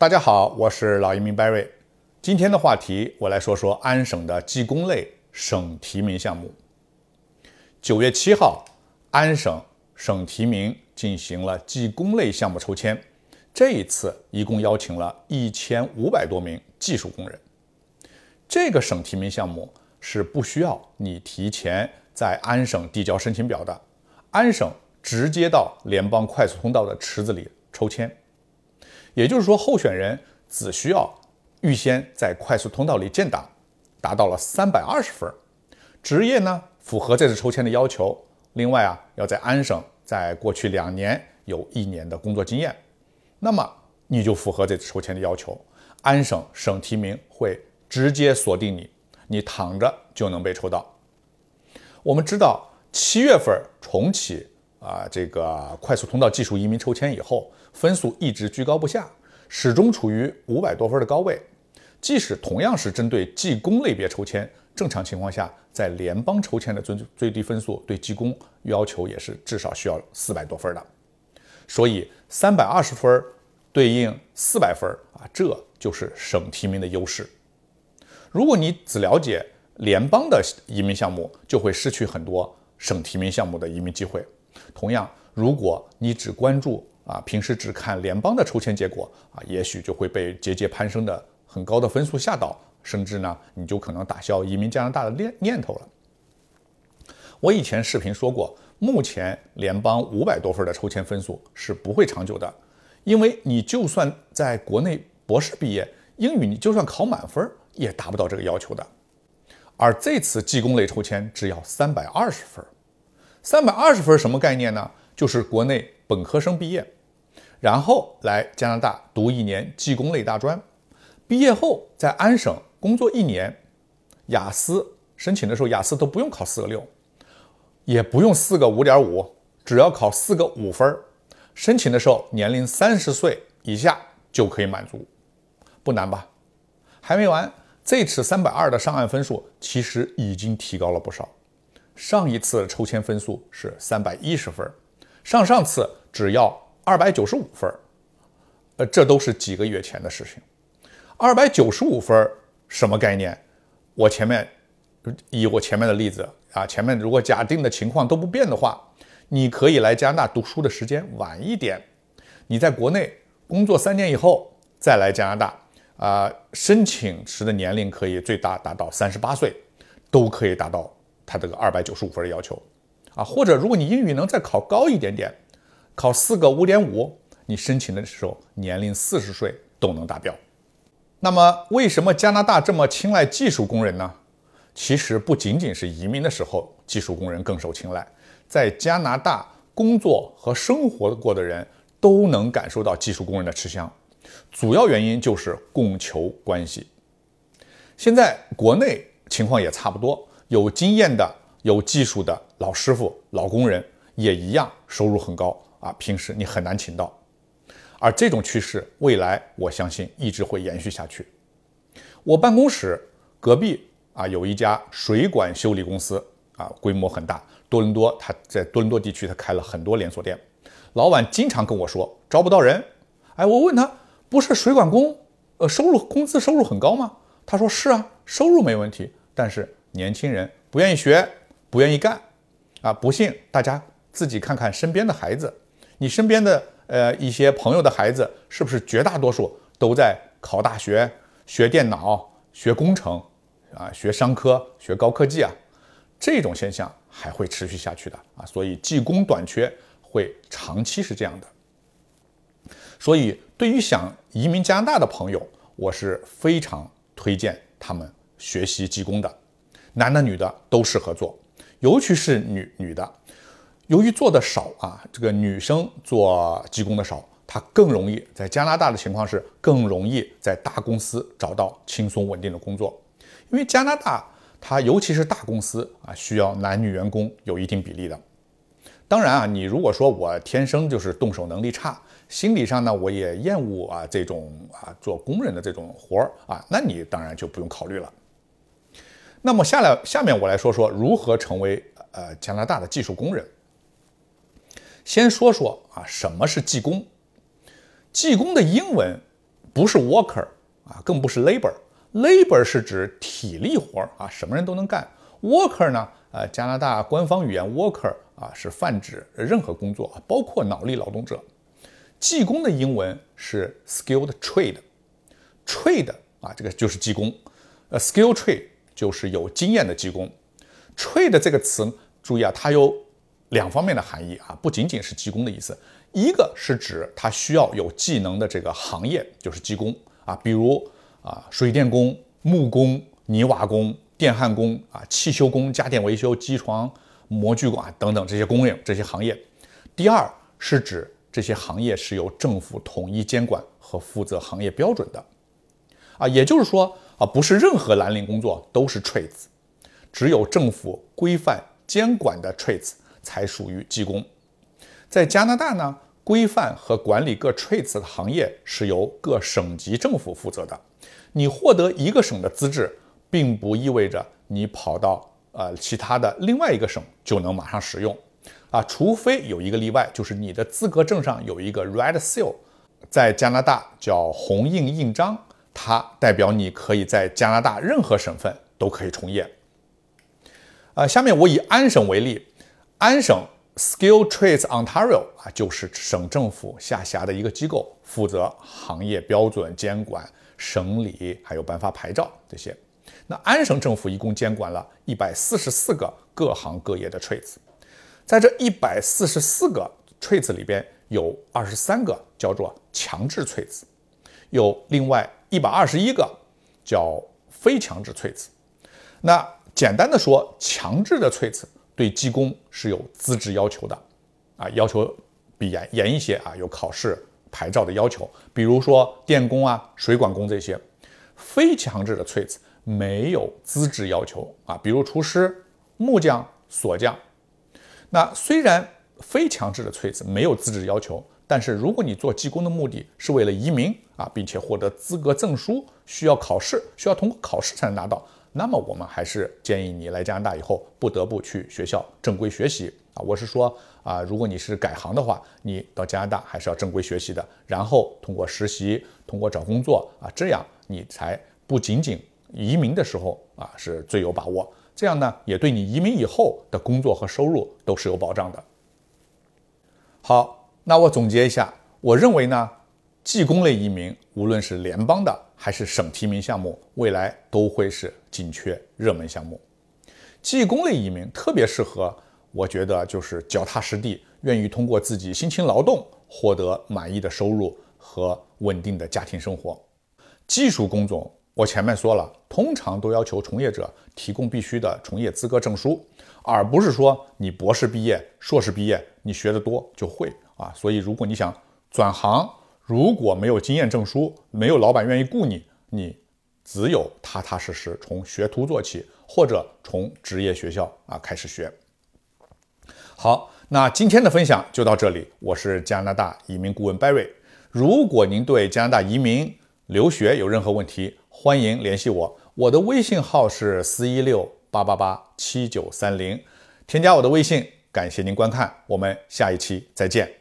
大家好，我是老移民 Barry。今天的话题，我来说说安省的技工类省提名项目。九月七号，安省省提名进行了技工类项目抽签，这一次一共邀请了一千五百多名技术工人。这个省提名项目是不需要你提前在安省递交申请表的，安省直接到联邦快速通道的池子里抽签。也就是说，候选人只需要预先在快速通道里建档，达到了三百二十分，职业呢符合这次抽签的要求。另外啊，要在安省在过去两年有一年的工作经验，那么你就符合这次抽签的要求。安省省提名会直接锁定你，你躺着就能被抽到。我们知道，七月份重启啊这个快速通道技术移民抽签以后。分数一直居高不下，始终处于五百多分的高位。即使同样是针对技工类别抽签，正常情况下，在联邦抽签的最最低分数对技工要求也是至少需要四百多分的。所以三百二十分对应四百分啊，这就是省提名的优势。如果你只了解联邦的移民项目，就会失去很多省提名项目的移民机会。同样，如果你只关注啊，平时只看联邦的抽签结果啊，也许就会被节节攀升的很高的分数吓倒，甚至呢，你就可能打消移民加拿大的念念头了。我以前视频说过，目前联邦五百多分的抽签分数是不会长久的，因为你就算在国内博士毕业，英语你就算考满分也达不到这个要求的。而这次技工类抽签只要三百二十分，三百二十分什么概念呢？就是国内。本科生毕业，然后来加拿大读一年技工类大专，毕业后在安省工作一年，雅思申请的时候雅思都不用考四个六，也不用四个五点五，只要考四个五分申请的时候年龄三十岁以下就可以满足，不难吧？还没完，这次三百二的上岸分数其实已经提高了不少，上一次抽签分数是三百一十分，上上次。只要二百九十五分呃，这都是几个月前的事情。二百九十五分什么概念？我前面以我前面的例子啊，前面如果假定的情况都不变的话，你可以来加拿大读书的时间晚一点，你在国内工作三年以后再来加拿大啊，申请时的年龄可以最大达到三十八岁，都可以达到他这个二百九十五分的要求啊。或者如果你英语能再考高一点点。考四个五点五，你申请的时候年龄四十岁都能达标。那么，为什么加拿大这么青睐技术工人呢？其实不仅仅是移民的时候技术工人更受青睐，在加拿大工作和生活过的人都能感受到技术工人的吃香。主要原因就是供求关系。现在国内情况也差不多，有经验的、有技术的老师傅、老工人也一样，收入很高。啊，平时你很难请到，而这种趋势未来我相信一直会延续下去。我办公室隔壁啊有一家水管修理公司啊，规模很大，多伦多，他在多伦多地区他开了很多连锁店。老板经常跟我说招不到人，哎，我问他不是水管工，呃，收入工资收入很高吗？他说是啊，收入没问题，但是年轻人不愿意学，不愿意干，啊，不信大家自己看看身边的孩子。你身边的呃一些朋友的孩子，是不是绝大多数都在考大学、学电脑、学工程啊、学商科、学高科技啊？这种现象还会持续下去的啊，所以技工短缺会长期是这样的。所以对于想移民加拿大的朋友，我是非常推荐他们学习技工的，男的女的都适合做，尤其是女女的。由于做的少啊，这个女生做技工的少，她更容易在加拿大的情况是更容易在大公司找到轻松稳定的工作。因为加拿大它尤其是大公司啊，需要男女员工有一定比例的。当然啊，你如果说我天生就是动手能力差，心理上呢我也厌恶啊这种啊做工人的这种活儿啊，那你当然就不用考虑了。那么下来下面我来说说如何成为呃加拿大的技术工人。先说说啊，什么是技工？技工的英文不是 worker 啊，更不是 labor。labor 是指体力活啊，什么人都能干。worker 呢，呃，加拿大官方语言 worker 啊是泛指任何工作，包括脑力劳动者。技工的英文是 skilled trade，trade 啊，这个就是技工。呃，skilled trade 就是有经验的技工。trade 这个词，注意啊，它有两方面的含义啊，不仅仅是技工的意思。一个是指它需要有技能的这个行业，就是技工啊，比如啊，水电工、木工、泥瓦工、电焊工啊，汽修工、家电维修、机床、模具工啊等等这些工人这些行业。第二是指这些行业是由政府统一监管和负责行业标准的，啊，也就是说啊，不是任何蓝领工作都是 trades，只有政府规范监管的 trades 才属于技工。在加拿大呢，规范和管理各 trades 的行业是由各省级政府负责的。你获得一个省的资质，并不意味着你跑到呃其他的另外一个省就能马上使用。啊，除非有一个例外，就是你的资格证上有一个 red seal，在加拿大叫红印印章，它代表你可以在加拿大任何省份都可以从业。呃，下面我以安省为例，安省 Skill Trades Ontario 啊，就是省政府下辖的一个机构，负责行业标准监管、审理，还有颁发牌照这些。那安省政府一共监管了一百四十四个各行各业的 trades。在这一百四十四个 trades 里边，有二十三个叫做强制 trades，有另外一百二十一个叫非强制翠子。那简单的说，强制的翠子对技工是有资质要求的，啊，要求比严严一些啊，有考试牌照的要求。比如说电工啊、水管工这些。非强制的翠子没有资质要求啊，比如厨师、木匠、锁匠。那虽然非强制的翠子没有资质要求，但是如果你做技工的目的是为了移民啊，并且获得资格证书，需要考试，需要通过考试才能拿到，那么我们还是建议你来加拿大以后不得不去学校正规学习啊。我是说啊，如果你是改行的话，你到加拿大还是要正规学习的，然后通过实习，通过找工作啊，这样你才不仅仅移民的时候啊是最有把握。这样呢，也对你移民以后的工作和收入都是有保障的。好，那我总结一下，我认为呢，技工类移民，无论是联邦的还是省提名项目，未来都会是紧缺热门项目。技工类移民特别适合，我觉得就是脚踏实地，愿意通过自己辛勤劳动获得满意的收入和稳定的家庭生活。技术工种。我前面说了，通常都要求从业者提供必须的从业资格证书，而不是说你博士毕业、硕士毕业，你学得多就会啊。所以，如果你想转行，如果没有经验证书，没有老板愿意雇你，你只有踏踏实实从学徒做起，或者从职业学校啊开始学。好，那今天的分享就到这里。我是加拿大移民顾问 Barry。如果您对加拿大移民留学有任何问题，欢迎联系我，我的微信号是四一六八八八七九三零，添加我的微信，感谢您观看，我们下一期再见。